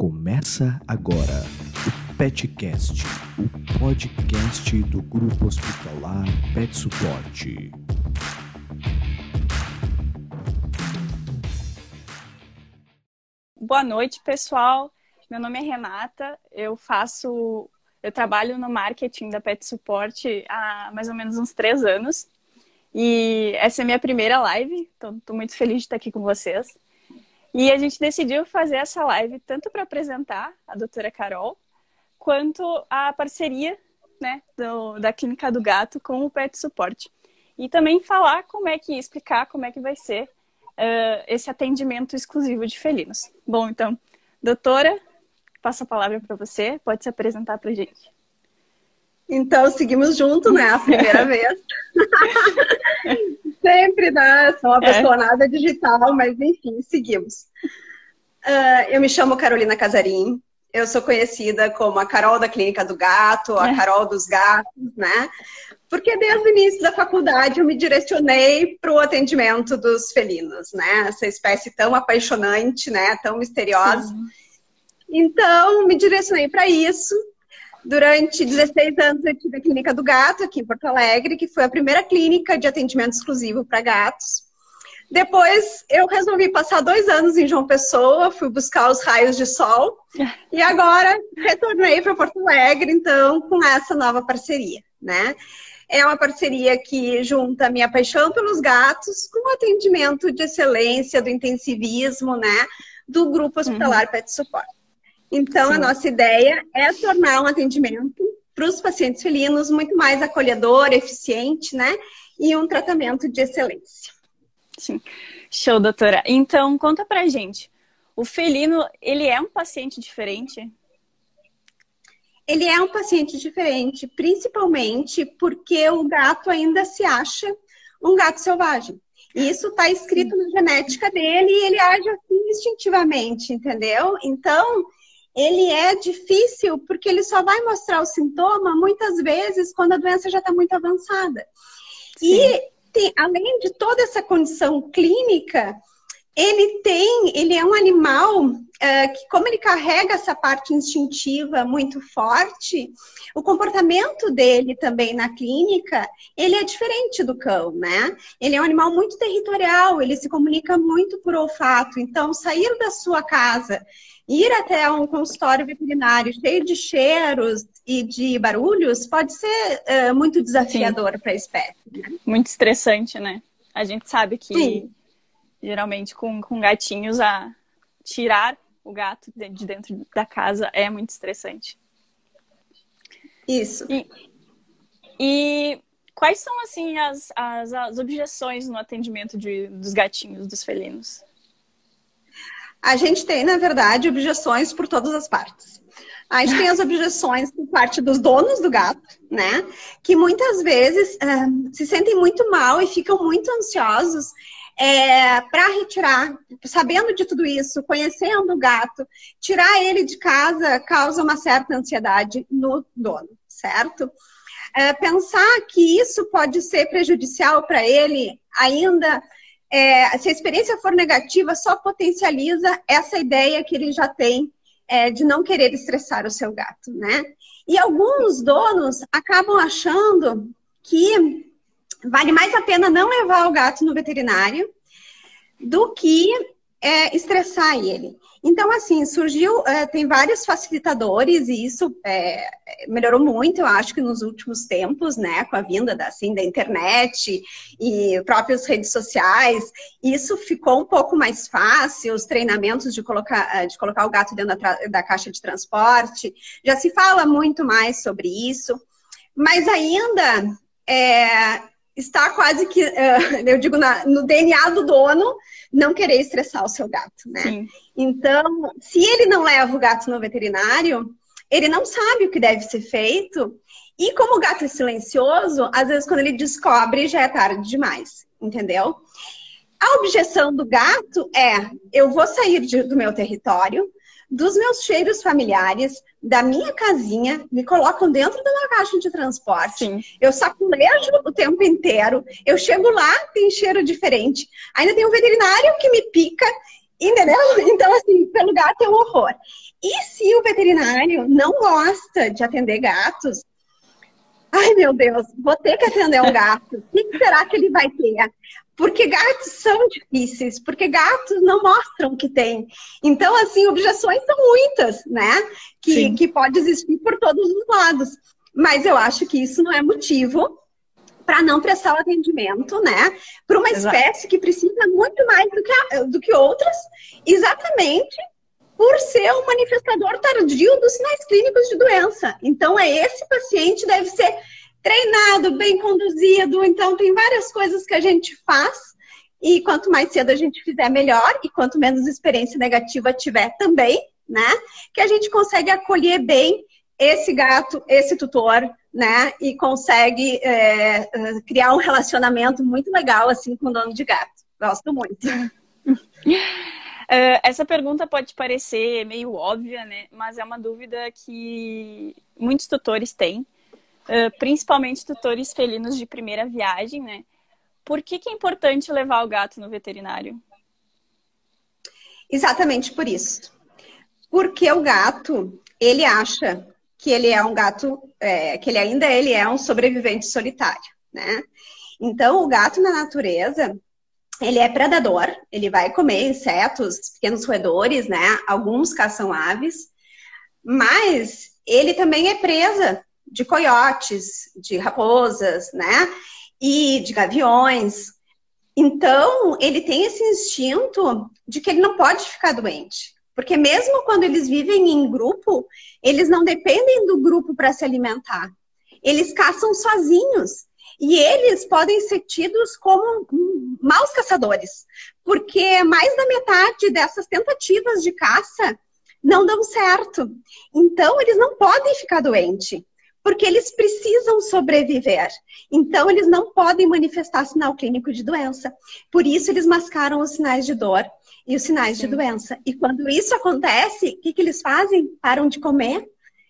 Começa agora o Petcast, o podcast do Grupo Hospitalar Pet Suporte. Boa noite, pessoal. Meu nome é Renata. Eu faço, eu trabalho no marketing da Pet Suporte há mais ou menos uns três anos. E essa é a minha primeira live, então estou muito feliz de estar aqui com vocês. E a gente decidiu fazer essa live tanto para apresentar a doutora Carol, quanto a parceria né, do, da Clínica do Gato com o Pet Suporte. E também falar como é que, explicar como é que vai ser uh, esse atendimento exclusivo de felinos. Bom, então, doutora, passo a palavra para você, pode se apresentar para a gente. Então, seguimos junto, né? A primeira vez. Sempre, né? Sou uma é. pessoa é. nada digital, mas enfim, seguimos. Uh, eu me chamo Carolina Casarim. Eu sou conhecida como a Carol da Clínica do Gato, a é. Carol dos Gatos, né? Porque desde o início da faculdade eu me direcionei para o atendimento dos felinos, né? Essa espécie tão apaixonante, né? Tão misteriosa. Sim. Então, me direcionei para isso Durante 16 anos eu tive a Clínica do Gato aqui em Porto Alegre, que foi a primeira clínica de atendimento exclusivo para gatos. Depois eu resolvi passar dois anos em João Pessoa, fui buscar os raios de sol e agora retornei para Porto Alegre, então, com essa nova parceria, né? É uma parceria que junta a minha paixão pelos gatos com o atendimento de excelência, do intensivismo, né? Do Grupo Hospitalar uhum. Pet Support. Então, Sim. a nossa ideia é tornar um atendimento para os pacientes felinos muito mais acolhedor, eficiente, né? E um tratamento de excelência. Sim. Show, doutora. Então, conta pra gente. O felino, ele é um paciente diferente? Ele é um paciente diferente, principalmente porque o gato ainda se acha um gato selvagem. E isso está escrito na genética dele e ele age assim instintivamente, entendeu? Então, ele é difícil porque ele só vai mostrar o sintoma muitas vezes quando a doença já está muito avançada. Sim. E tem, além de toda essa condição clínica, ele tem, ele é um animal uh, que, como ele carrega essa parte instintiva muito forte, o comportamento dele também na clínica, ele é diferente do cão, né? Ele é um animal muito territorial, ele se comunica muito por olfato. Então, sair da sua casa ir até um consultório veterinário cheio de cheiros e de barulhos pode ser uh, muito desafiador para a espécie. Né? Muito estressante, né? A gente sabe que Sim. Geralmente com, com gatinhos a tirar o gato de dentro da casa é muito estressante. Isso. E, e quais são assim as, as, as objeções no atendimento de, dos gatinhos, dos felinos? A gente tem, na verdade, objeções por todas as partes. A gente tem as objeções por parte dos donos do gato, né? Que muitas vezes uh, se sentem muito mal e ficam muito ansiosos é, para retirar, sabendo de tudo isso, conhecendo o gato, tirar ele de casa causa uma certa ansiedade no dono, certo? É, pensar que isso pode ser prejudicial para ele ainda é, se a experiência for negativa, só potencializa essa ideia que ele já tem é, de não querer estressar o seu gato, né? E alguns donos acabam achando que vale mais a pena não levar o gato no veterinário do que é, estressar ele. Então, assim, surgiu, é, tem vários facilitadores e isso é, melhorou muito, eu acho que nos últimos tempos, né, com a vinda da, assim, da internet e próprias redes sociais, isso ficou um pouco mais fácil, os treinamentos de colocar, é, de colocar o gato dentro da, da caixa de transporte, já se fala muito mais sobre isso, mas ainda é, está quase que, eu digo, na, no DNA do dono, não querer estressar o seu gato, né? Sim. Então, se ele não leva o gato no veterinário, ele não sabe o que deve ser feito. E como o gato é silencioso, às vezes quando ele descobre já é tarde demais, entendeu? A objeção do gato é: eu vou sair de, do meu território, dos meus cheiros familiares, da minha casinha, me colocam dentro de uma caixa de transporte. Sim. Eu saculejo o tempo inteiro. Eu chego lá, tem cheiro diferente. Ainda tem um veterinário que me pica Entendeu? Então, assim, pelo gato é um horror. E se o veterinário não gosta de atender gatos, ai meu Deus, vou ter que atender um gato. O que será que ele vai ter? Porque gatos são difíceis, porque gatos não mostram que tem. Então, assim, objeções são muitas, né? Que, que pode existir por todos os lados. Mas eu acho que isso não é motivo para não prestar o atendimento, né? Para uma Exato. espécie que precisa muito mais do que, a, do que outras, exatamente por ser um manifestador tardio dos sinais clínicos de doença. Então, é esse paciente deve ser treinado, bem conduzido. Então, tem várias coisas que a gente faz. E quanto mais cedo a gente fizer, melhor. E quanto menos experiência negativa tiver também, né? Que a gente consegue acolher bem esse gato, esse tutor, né? E consegue é, é, criar um relacionamento muito legal assim com o dono de gato. Gosto muito. Uh, essa pergunta pode parecer meio óbvia, né? Mas é uma dúvida que muitos tutores têm, principalmente tutores felinos de primeira viagem, né? Por que, que é importante levar o gato no veterinário? Exatamente por isso. Porque o gato, ele acha que ele é um gato, é, que ele ainda ele é um sobrevivente solitário, né? Então, o gato na natureza, ele é predador, ele vai comer insetos, pequenos roedores, né? Alguns caçam aves, mas ele também é presa de coiotes, de raposas, né? E de gaviões. Então, ele tem esse instinto de que ele não pode ficar doente. Porque mesmo quando eles vivem em grupo, eles não dependem do grupo para se alimentar. Eles caçam sozinhos. E eles podem ser tidos como maus caçadores, porque mais da metade dessas tentativas de caça não dão certo. Então, eles não podem ficar doentes, porque eles precisam sobreviver. Então, eles não podem manifestar sinal clínico de doença. Por isso, eles mascaram os sinais de dor e os sinais Sim. de doença. E quando isso acontece, o que, que eles fazem? Param de comer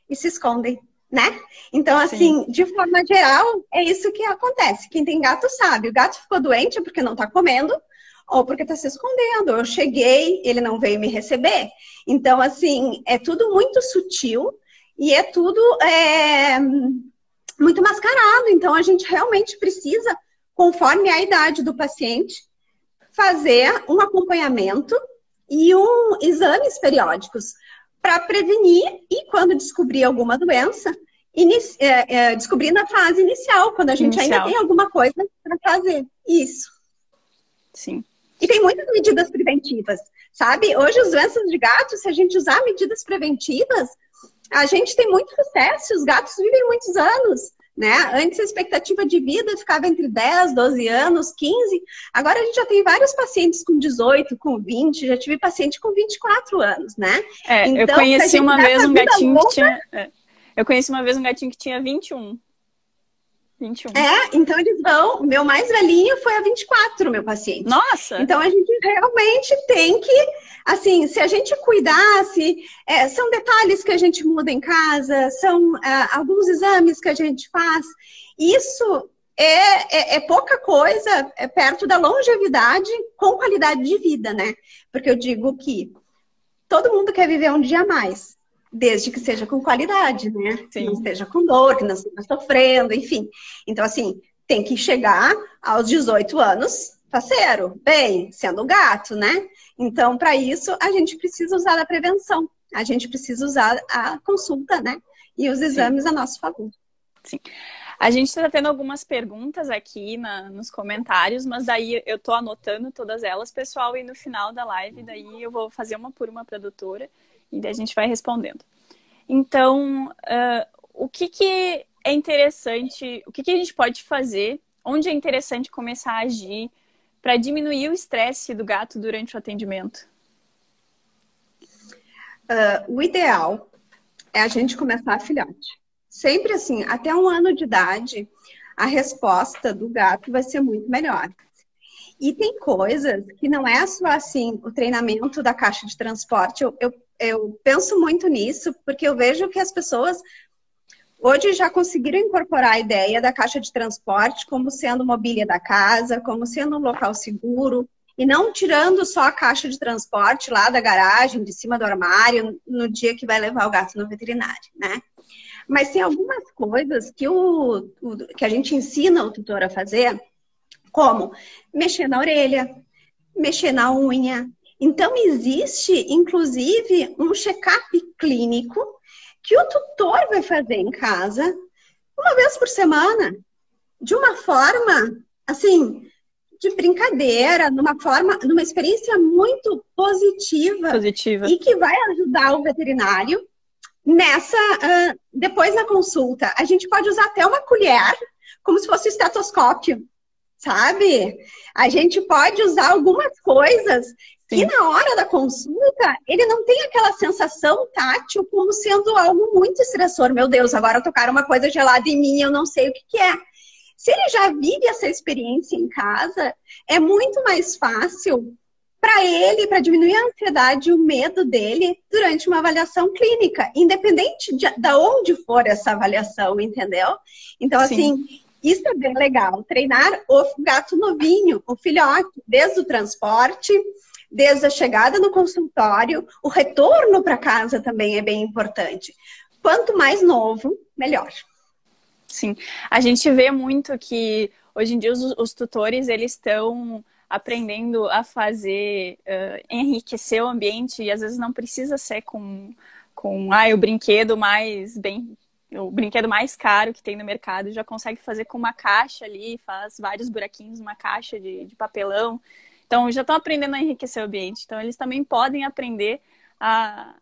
e se escondem, né? Então, assim, Sim. de forma geral, é isso que acontece. Quem tem gato sabe. O gato ficou doente porque não está comendo ou porque está se escondendo. Eu cheguei, ele não veio me receber. Então, assim, é tudo muito sutil e é tudo é, muito mascarado. Então, a gente realmente precisa, conforme a idade do paciente, fazer um acompanhamento e um exames periódicos para prevenir e quando descobrir alguma doença, é, é, descobrir na fase inicial, quando a gente inicial. ainda tem alguma coisa para fazer. Isso. Sim. E tem muitas medidas preventivas, sabe? Hoje, as doenças de gatos, se a gente usar medidas preventivas, a gente tem muito sucesso. Os gatos vivem muitos anos. Né? Antes a expectativa de vida ficava entre 10, 12 anos, 15. Agora a gente já tem vários pacientes com 18, com 20, já tive paciente com 24 anos, né? É, então, eu conheci uma vez um gatinho longa, que tinha. É, eu conheci uma vez um gatinho que tinha 21. 21. É, então eles vão. Meu mais velhinho foi a 24, meu paciente. Nossa! Então a gente realmente tem que, assim, se a gente cuidasse, é, são detalhes que a gente muda em casa, são é, alguns exames que a gente faz. Isso é, é, é, pouca coisa é perto da longevidade com qualidade de vida, né? Porque eu digo que todo mundo quer viver um dia a mais desde que seja com qualidade, né? Sim. Que não esteja com dor, que não esteja sofrendo, enfim. Então, assim, tem que chegar aos 18 anos faceiro, bem, sendo gato, né? Então, para isso, a gente precisa usar a prevenção, a gente precisa usar a consulta, né? E os exames Sim. a nosso favor. Sim. A gente está tendo algumas perguntas aqui na, nos comentários, mas daí eu estou anotando todas elas, pessoal, e no final da live, daí eu vou fazer uma por uma para a doutora e a gente vai respondendo. Então, uh, o que, que é interessante, o que, que a gente pode fazer, onde é interessante começar a agir para diminuir o estresse do gato durante o atendimento? Uh, o ideal é a gente começar a filhote. Sempre assim, até um ano de idade, a resposta do gato vai ser muito melhor. E tem coisas que não é só assim o treinamento da caixa de transporte. Eu, eu, eu penso muito nisso, porque eu vejo que as pessoas hoje já conseguiram incorporar a ideia da caixa de transporte como sendo mobília da casa, como sendo um local seguro. E não tirando só a caixa de transporte lá da garagem, de cima do armário, no dia que vai levar o gato no veterinário, né? Mas tem algumas coisas que, o, o que a gente ensina o tutor a fazer, como mexer na orelha, mexer na unha. Então, existe, inclusive, um check-up clínico que o tutor vai fazer em casa uma vez por semana, de uma forma, assim, de brincadeira, numa forma, numa experiência muito positiva, positiva. e que vai ajudar o veterinário nessa, uh, depois na consulta. A gente pode usar até uma colher, como se fosse estetoscópio, sabe? A gente pode usar algumas coisas Sim. E na hora da consulta, ele não tem aquela sensação tátil como sendo algo muito estressor. Meu Deus, agora tocaram uma coisa gelada em mim, eu não sei o que, que é. Se ele já vive essa experiência em casa, é muito mais fácil para ele, para diminuir a ansiedade e o medo dele durante uma avaliação clínica, independente de, de onde for essa avaliação, entendeu? Então, Sim. assim, isso é bem legal. Treinar o gato novinho, o filhote, desde o transporte desde a chegada no consultório, o retorno para casa também é bem importante. Quanto mais novo, melhor. Sim, a gente vê muito que hoje em dia os, os tutores eles estão aprendendo a fazer, uh, enriquecer o ambiente e às vezes não precisa ser com, com ah, o brinquedo mais bem o brinquedo mais caro que tem no mercado já consegue fazer com uma caixa ali, faz vários buraquinhos, uma caixa de, de papelão. Então, já estão aprendendo a enriquecer o ambiente. Então, eles também podem aprender a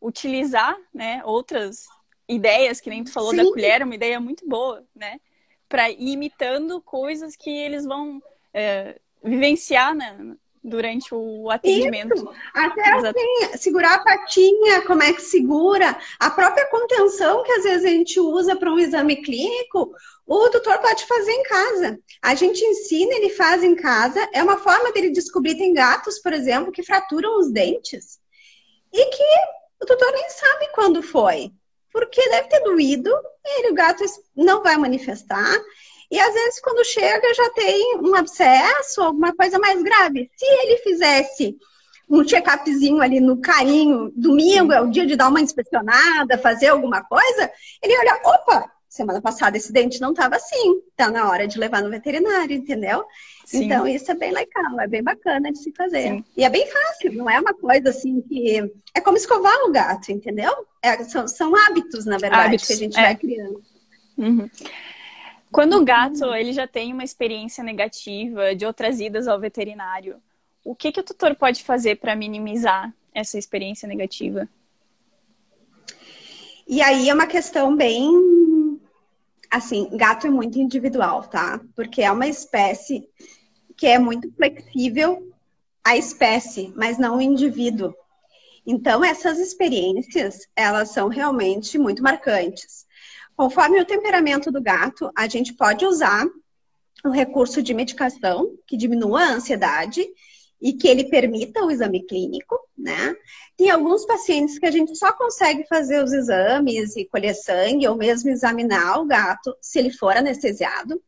utilizar né, outras ideias, que nem tu falou Sim. da colher, uma ideia muito boa, né? Para ir imitando coisas que eles vão é, vivenciar né, durante o atendimento. Isso. Até assim, segurar a patinha, como é que segura, a própria contenção que às vezes a gente usa para um exame clínico, o tutor pode fazer em casa. A gente ensina, ele faz em casa. É uma forma dele descobrir. Tem gatos, por exemplo, que fraturam os dentes e que o tutor nem sabe quando foi. Porque deve ter doído, e ele, o gato não vai manifestar. E às vezes, quando chega, já tem um abscesso, alguma coisa mais grave. Se ele fizesse um check-upzinho ali no carinho, domingo é o dia de dar uma inspecionada, fazer alguma coisa, ele olha, opa, semana passada esse dente não estava assim, tá na hora de levar no veterinário, entendeu? Sim. Então isso é bem legal, é bem bacana de se fazer. Sim. E é bem fácil, não é uma coisa assim que. É como escovar o gato, entendeu? É, são, são hábitos, na verdade, hábitos, que a gente é. vai criando. Uhum. Quando o gato ele já tem uma experiência negativa de outras idas ao veterinário, o que, que o tutor pode fazer para minimizar essa experiência negativa? E aí é uma questão bem assim, gato é muito individual, tá? Porque é uma espécie que é muito flexível a espécie, mas não o indivíduo. Então, essas experiências, elas são realmente muito marcantes. Conforme o temperamento do gato, a gente pode usar o recurso de medicação que diminua a ansiedade e que ele permita o exame clínico, né? Tem alguns pacientes que a gente só consegue fazer os exames e colher sangue ou mesmo examinar o gato se ele for anestesiado.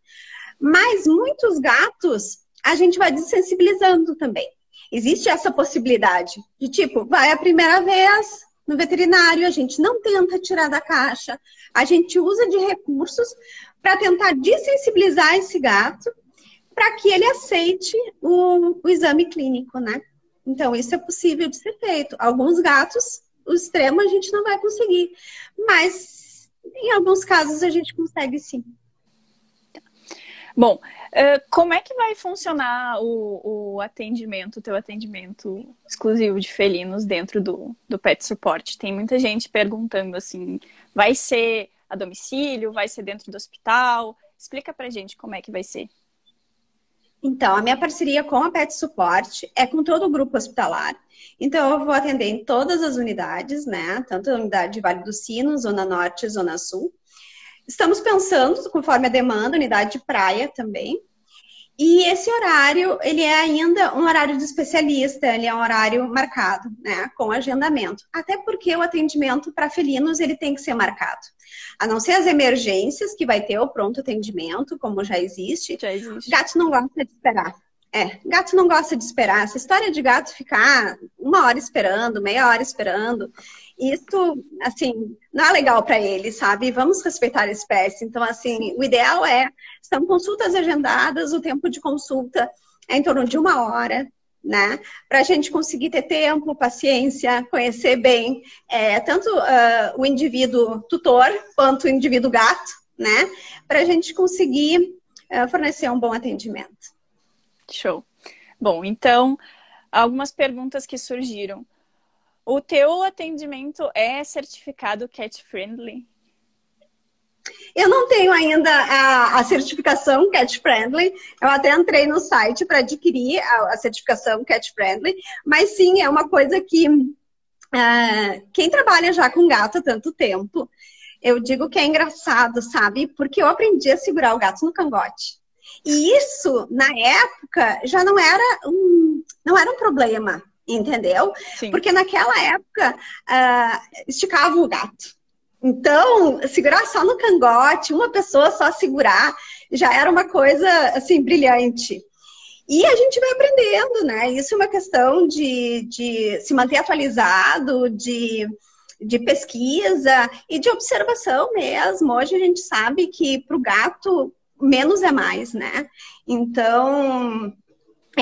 Mas muitos gatos a gente vai desensibilizando também. Existe essa possibilidade de tipo, vai a primeira vez no veterinário, a gente não tenta tirar da caixa, a gente usa de recursos para tentar desensibilizar esse gato para que ele aceite o, o, exame clínico, né? Então, isso é possível de ser feito. Alguns gatos, o extremo a gente não vai conseguir, mas em alguns casos a gente consegue sim. Bom, como é que vai funcionar o, o atendimento, o teu atendimento exclusivo de felinos dentro do, do Pet Support? Tem muita gente perguntando assim, vai ser a domicílio, vai ser dentro do hospital? Explica pra gente como é que vai ser. Então, a minha parceria com a Pet Suporte é com todo o grupo hospitalar. Então, eu vou atender em todas as unidades, né? Tanto a unidade de Vale do Sino, Zona Norte, Zona Sul. Estamos pensando, conforme a demanda, unidade de praia também. E esse horário, ele é ainda um horário de especialista, ele é um horário marcado, né, com agendamento. Até porque o atendimento para felinos, ele tem que ser marcado. A não ser as emergências, que vai ter o pronto atendimento, como já existe. Já existe. Gato não gosta de esperar. É, gato não gosta de esperar. Essa história de gato ficar uma hora esperando, meia hora esperando, isso, assim, não é legal para ele, sabe? Vamos respeitar a espécie. Então, assim, o ideal é, são consultas agendadas, o tempo de consulta é em torno de uma hora, né? Para a gente conseguir ter tempo, paciência, conhecer bem é, tanto uh, o indivíduo tutor quanto o indivíduo gato, né? Para a gente conseguir uh, fornecer um bom atendimento. Show. Bom, então, algumas perguntas que surgiram. O teu atendimento é certificado cat friendly? Eu não tenho ainda a, a, certificação Cat Friendly. Eu até entrei no site para adquirir a, a, certificação Cat Friendly, mas sim, é uma coisa que uh, quem trabalha já com gato há tanto tempo, eu digo que é engraçado, sabe? Porque eu aprendi a segurar o gato no cangote. E isso, na época, já não era um, não era um problema, entendeu? Sim. Porque naquela época uh, esticava o gato. Então, segurar só no cangote, uma pessoa só segurar, já era uma coisa assim brilhante. E a gente vai aprendendo, né? Isso é uma questão de, de se manter atualizado, de, de pesquisa e de observação mesmo. Hoje a gente sabe que para o gato menos é mais, né? Então,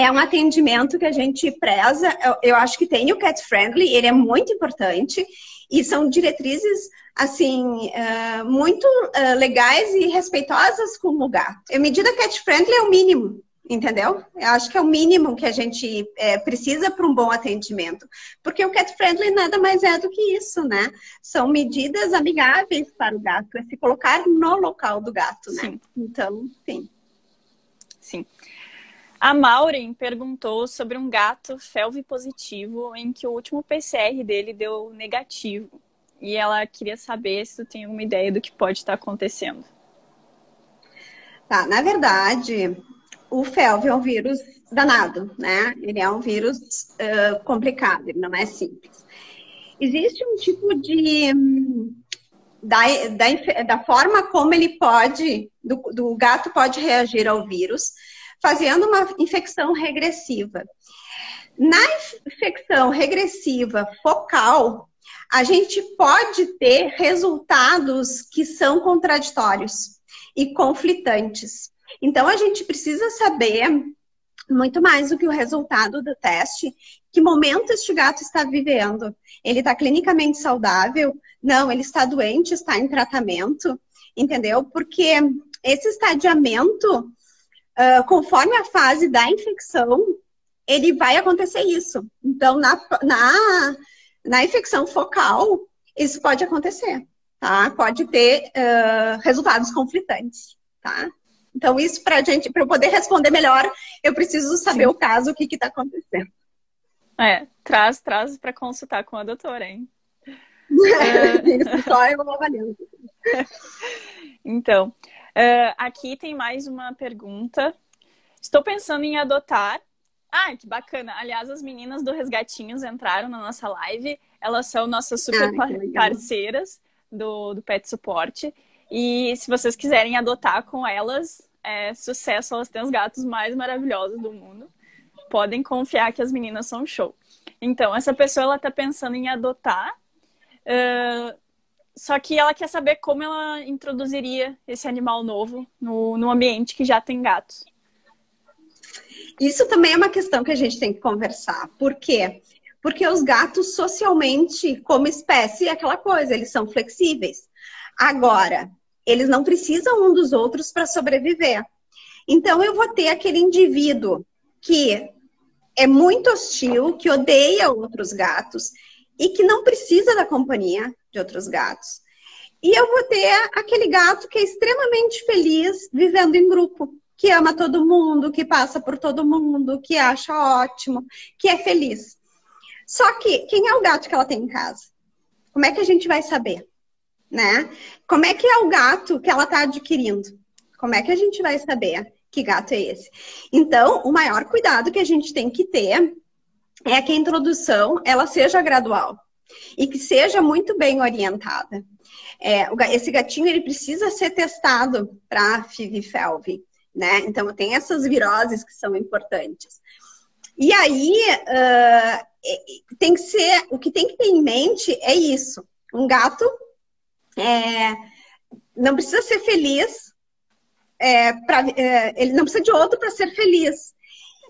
é um atendimento que a gente preza. Eu, eu, acho que tem o cat friendly, ele é muito importante e são diretrizes assim uh, muito uh, legais e respeitosas com o gato. A medida cat friendly é o mínimo entendeu? Eu acho que é o mínimo que a gente é, precisa para um bom atendimento. Porque o cat friendly nada mais é do que isso, né? São medidas amigáveis para o gato, é se colocar no local do gato, né? Sim. Então, sim. Sim. A Maureen perguntou sobre um gato felve positivo em que o último PCR dele deu negativo. E ela queria saber se tu tem alguma ideia do que pode estar acontecendo. Tá, na verdade, o FeLV é um vírus danado, né? Ele é um vírus uh, complicado, ele não é simples. Existe um tipo de. Da, da, da forma como ele pode, do, do gato pode reagir ao vírus, fazendo uma infecção regressiva. Na infecção regressiva focal, a gente pode ter resultados que são contraditórios e conflitantes. Então, a gente precisa saber muito mais do que o resultado do teste, que momento este gato está vivendo. Ele está clinicamente saudável? Não, ele está doente, está em tratamento, entendeu? Porque esse estadiamento, uh, conforme a fase da infecção, ele vai acontecer isso. Então, na, na, na infecção focal, isso pode acontecer, tá? Pode ter uh, resultados conflitantes, tá? Então, isso para gente, para eu poder responder melhor, eu preciso saber Sim. o caso, o que está acontecendo. É, traz, traz para consultar com a doutora, hein? isso só eu vou avaliando. então, uh, aqui tem mais uma pergunta. Estou pensando em adotar. Ah, que bacana. Aliás, as meninas do Resgatinhos entraram na nossa live. Elas são nossas super ah, parceiras do, do Pet Suporte. E se vocês quiserem adotar com elas, é sucesso, elas têm os gatos mais maravilhosos do mundo. Podem confiar que as meninas são show. Então, essa pessoa ela tá pensando em adotar, uh, só que ela quer saber como ela introduziria esse animal novo no, no ambiente que já tem gatos. Isso também é uma questão que a gente tem que conversar. Por quê? Porque os gatos, socialmente, como espécie, é aquela coisa, eles são flexíveis. Agora, eles não precisam um dos outros para sobreviver. Então, eu vou ter aquele indivíduo que é muito hostil, que odeia outros gatos e que não precisa da companhia de outros gatos. E eu vou ter aquele gato que é extremamente feliz vivendo em grupo, que ama todo mundo, que passa por todo mundo, que acha ótimo, que é feliz. Só que quem é o gato que ela tem em casa? Como é que a gente vai saber? né? Como é que é o gato que ela está adquirindo? Como é que a gente vai saber que gato é esse? Então, o maior cuidado que a gente tem que ter é que a introdução ela seja gradual e que seja muito bem orientada. É, esse gatinho ele precisa ser testado para FIV-FeLV. né? Então tem essas viroses que são importantes. E aí uh, tem que ser, o que tem que ter em mente é isso. Um gato é, não precisa ser feliz, é, pra, é, ele não precisa de outro para ser feliz.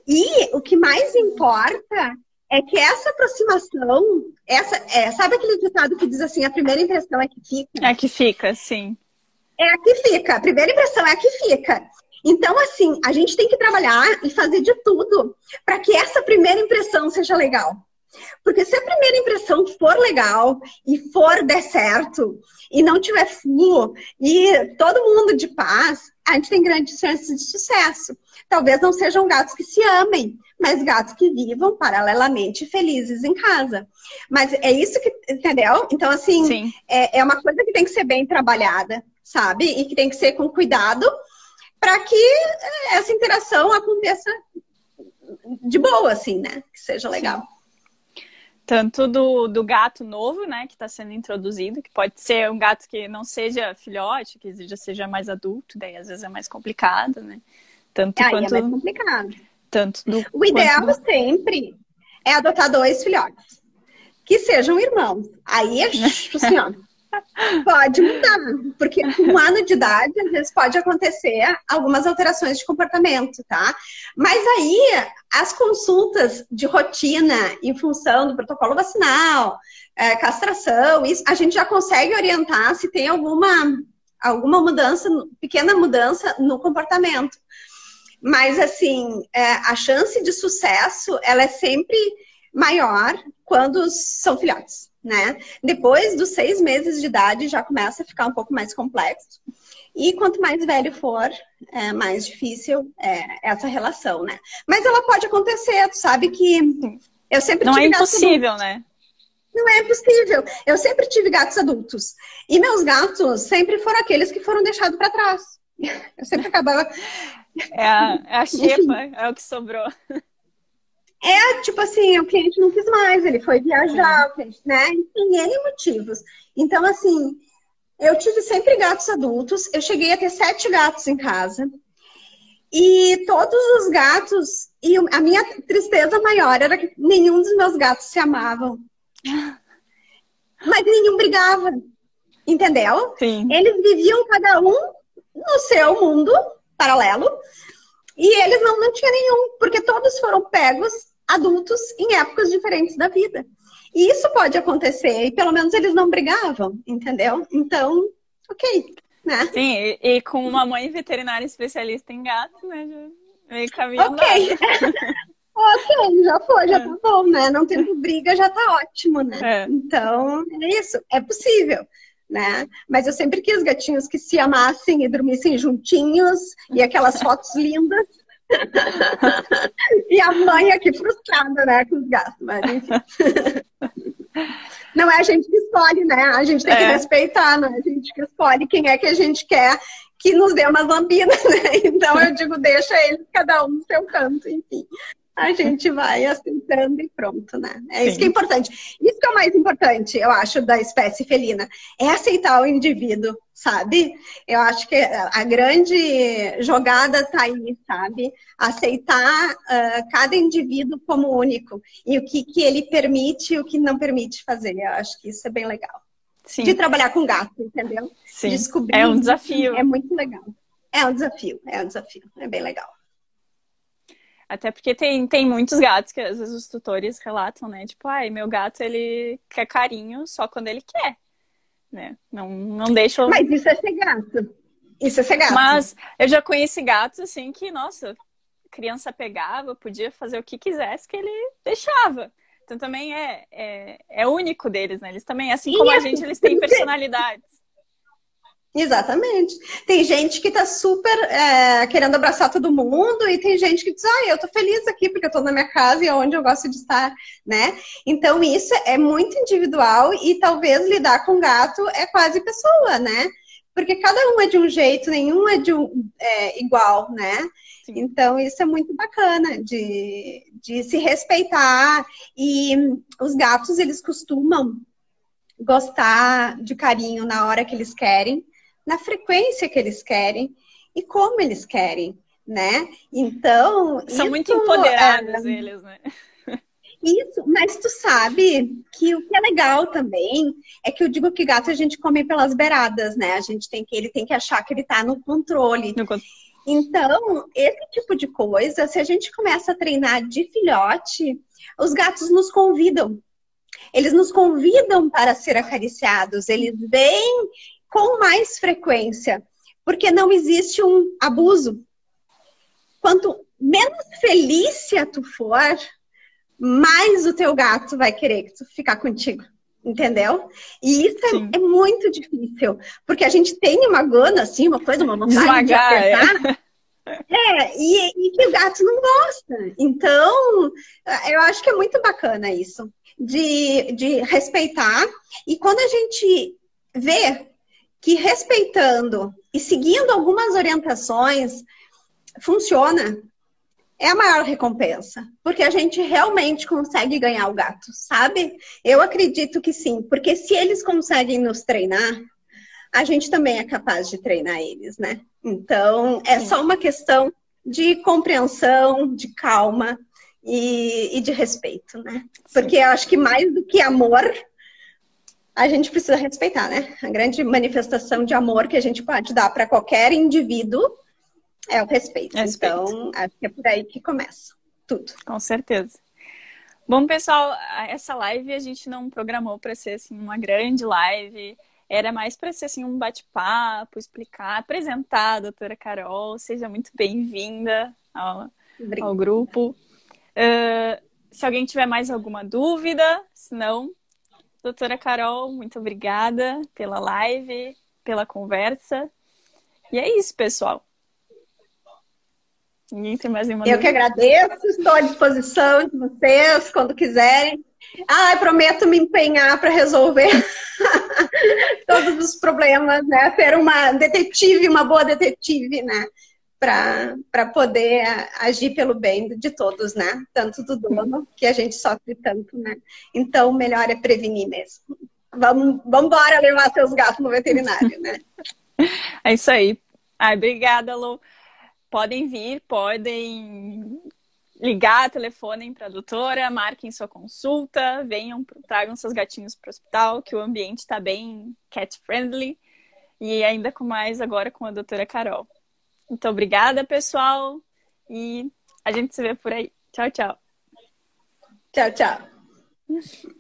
E o que mais importa é que essa aproximação, essa, é, sabe aquele ditado que diz assim, a primeira impressão é que fica? É que fica, sim. É a que fica, a primeira impressão é a que fica. Então, assim, a gente tem que trabalhar e fazer de tudo para que essa primeira impressão seja legal. Porque se a primeira impressão for legal e for der certo e não tiver fumo e todo mundo de paz, a gente tem grandes chances de sucesso. Talvez não sejam gatos que se amem, mas gatos que vivam paralelamente felizes em casa. Mas é isso que, entendeu? Então, assim, é, é uma coisa que tem que ser bem trabalhada, sabe? E que tem que ser com cuidado para que é, essa interação aconteça de boa, assim, né? Que seja legal. Sim tanto do, do gato novo, né, que está sendo introduzido, que pode ser um gato que não seja filhote, que já seja mais adulto, daí às vezes é mais complicado, né? Tanto Aí quanto... é mais complicado. Tanto do, o ideal do... sempre é adotar dois filhotes, que sejam irmãos. Aí é assim, ó, Pode mudar, porque com um ano de idade, às vezes pode acontecer algumas alterações de comportamento, tá? Mas aí, as consultas de rotina, em função do protocolo vacinal, é, castração, isso, a gente já consegue orientar se tem alguma, alguma mudança, pequena mudança no comportamento. Mas, assim, é, a chance de sucesso, ela é sempre maior quando são filhotes né? Depois dos seis meses de idade já começa a ficar um pouco mais complexo. E quanto mais velho for, é mais difícil é, essa relação, né? Mas ela pode acontecer, tu sabe que eu sempre Não é impossível, né? Não é impossível. Eu sempre tive gatos adultos. E meus gatos sempre foram aqueles que foram deixados para trás. Eu sempre acabava. É a, é a xepa, é o que sobrou. É, tipo assim, o cliente não quis mais, ele foi viajar, cliente, né? Tem N motivos. Então, assim, eu tive sempre gatos adultos, eu cheguei a ter sete gatos em casa. E todos os gatos, e a minha tristeza maior era que nenhum dos meus gatos se amavam. Mas nenhum brigava. Entendeu? Sim. Eles viviam cada um no seu mundo paralelo. E eles não, não tinham nenhum, porque todos foram pegos adultos em épocas diferentes da vida. E isso pode acontecer, e pelo menos eles não brigavam, entendeu? Então, ok, né? Sim, e, e com uma mãe veterinária especialista em gatos, né? Meio caminho Ok. ok, já foi, já é. tá bom, né? Não tendo briga já tá ótimo, né? É. Então, é isso, é possível. Né? Mas eu sempre quis gatinhos que se amassem e dormissem juntinhos e aquelas fotos lindas e a mãe aqui frustrada, né, com os gatos, mas enfim. Não é a gente que escolhe, né? A gente tem que é. respeitar, não é a gente que escolhe quem é que a gente quer que nos dê umas lambidas, né? Então eu digo, deixa eles cada um no seu canto, enfim a gente vai aceitando e pronto, né? É Sim. isso que é importante. Isso que é o mais importante, eu acho, da espécie felina. É aceitar o indivíduo, sabe? Eu acho que a grande jogada tá aí, sabe? Aceitar uh, cada indivíduo como único. E o que, que ele permite e o que não permite fazer. Eu acho que isso é bem legal. Sim. De trabalhar com gato, entendeu? Sim. Descobrir. É um desafio. É muito legal. É um desafio, é um desafio. É bem legal. Até porque tem, tem muitos gatos que às vezes os tutores relatam, né? Tipo, ai, meu gato ele quer carinho só quando ele quer. Né? Não, não deixa. Mas isso é ser gato. Isso é ser gato. Mas eu já conheci gatos assim que, nossa, criança pegava, podia fazer o que quisesse que ele deixava. Então também é, é, é único deles, né? Eles também, assim como a gente, eles têm personalidades. Exatamente. Tem gente que tá super é, querendo abraçar todo mundo e tem gente que diz, ah, eu tô feliz aqui porque eu tô na minha casa e é onde eu gosto de estar, né? Então isso é muito individual e talvez lidar com gato é quase pessoa, né? Porque cada um é de um jeito, nenhum é de um é, igual, né? Sim. Então isso é muito bacana de, de se respeitar e os gatos eles costumam gostar de carinho na hora que eles querem na frequência que eles querem e como eles querem. né? Então. São isso, muito empoderados é, eles, né? Isso, mas tu sabe que o que é legal também é que eu digo que gato a gente come pelas beiradas, né? A gente tem que, ele tem que achar que ele tá no controle. No controle. Então, esse tipo de coisa, se a gente começa a treinar de filhote, os gatos nos convidam. Eles nos convidam para ser acariciados, eles vêm com mais frequência, porque não existe um abuso. Quanto menos felícia tu for, mais o teu gato vai querer que tu ficar contigo. Entendeu? E isso é, é, muito difícil. Porque a gente tem uma gana, assim, uma coisa, uma vontade Esmagar, de apertar. É. É, e, e, que o gato não gosta. Então, eu acho que é muito bacana isso, de, de respeitar. E quando a gente vê que respeitando e seguindo algumas orientações funciona, é a maior recompensa, porque a gente realmente consegue ganhar o gato, sabe? Eu acredito que sim, porque se eles conseguem nos treinar, a gente também é capaz de treinar eles, né? Então, é sim. só uma questão de compreensão, de calma e, e de respeito, né? Porque sim. eu acho que mais do que amor, a gente precisa respeitar, né? A grande manifestação de amor que a gente pode dar para qualquer indivíduo é o respeito. respeito. Então, acho que é por aí que começa tudo. Com certeza. Bom, pessoal, essa live a gente não programou para ser assim uma grande live. Era mais para ser assim um bate-papo, explicar, apresentar a doutora Carol. Seja muito bem-vinda ao, ao, grupo. Uh, se alguém tiver mais alguma dúvida, se não, doutora Carol, muito obrigada pela live, pela conversa. E é isso, pessoal. Ninguém tem mais nenhuma Eu que agradeço, estou à disposição de vocês quando quiserem. Ah, prometo me empenhar para resolver todos os problemas, né? Ser uma detetive, uma boa detetive, né? Para poder agir pelo bem de todos, né? Tanto do dono, que a gente sofre tanto, né? Então, melhor é prevenir mesmo. Vamos, vamos embora levar seus gatos no veterinário, né? É isso aí. Ai, obrigada, Lu podem vir, podem ligar, telefonem para a doutora, marquem sua consulta, venham, tragam seus gatinhos para o hospital, que o ambiente está bem cat friendly. E ainda com mais agora com a doutora Carol. Então, obrigada, pessoal. E a gente se vê por aí. Tchau, tchau. Tchau, tchau.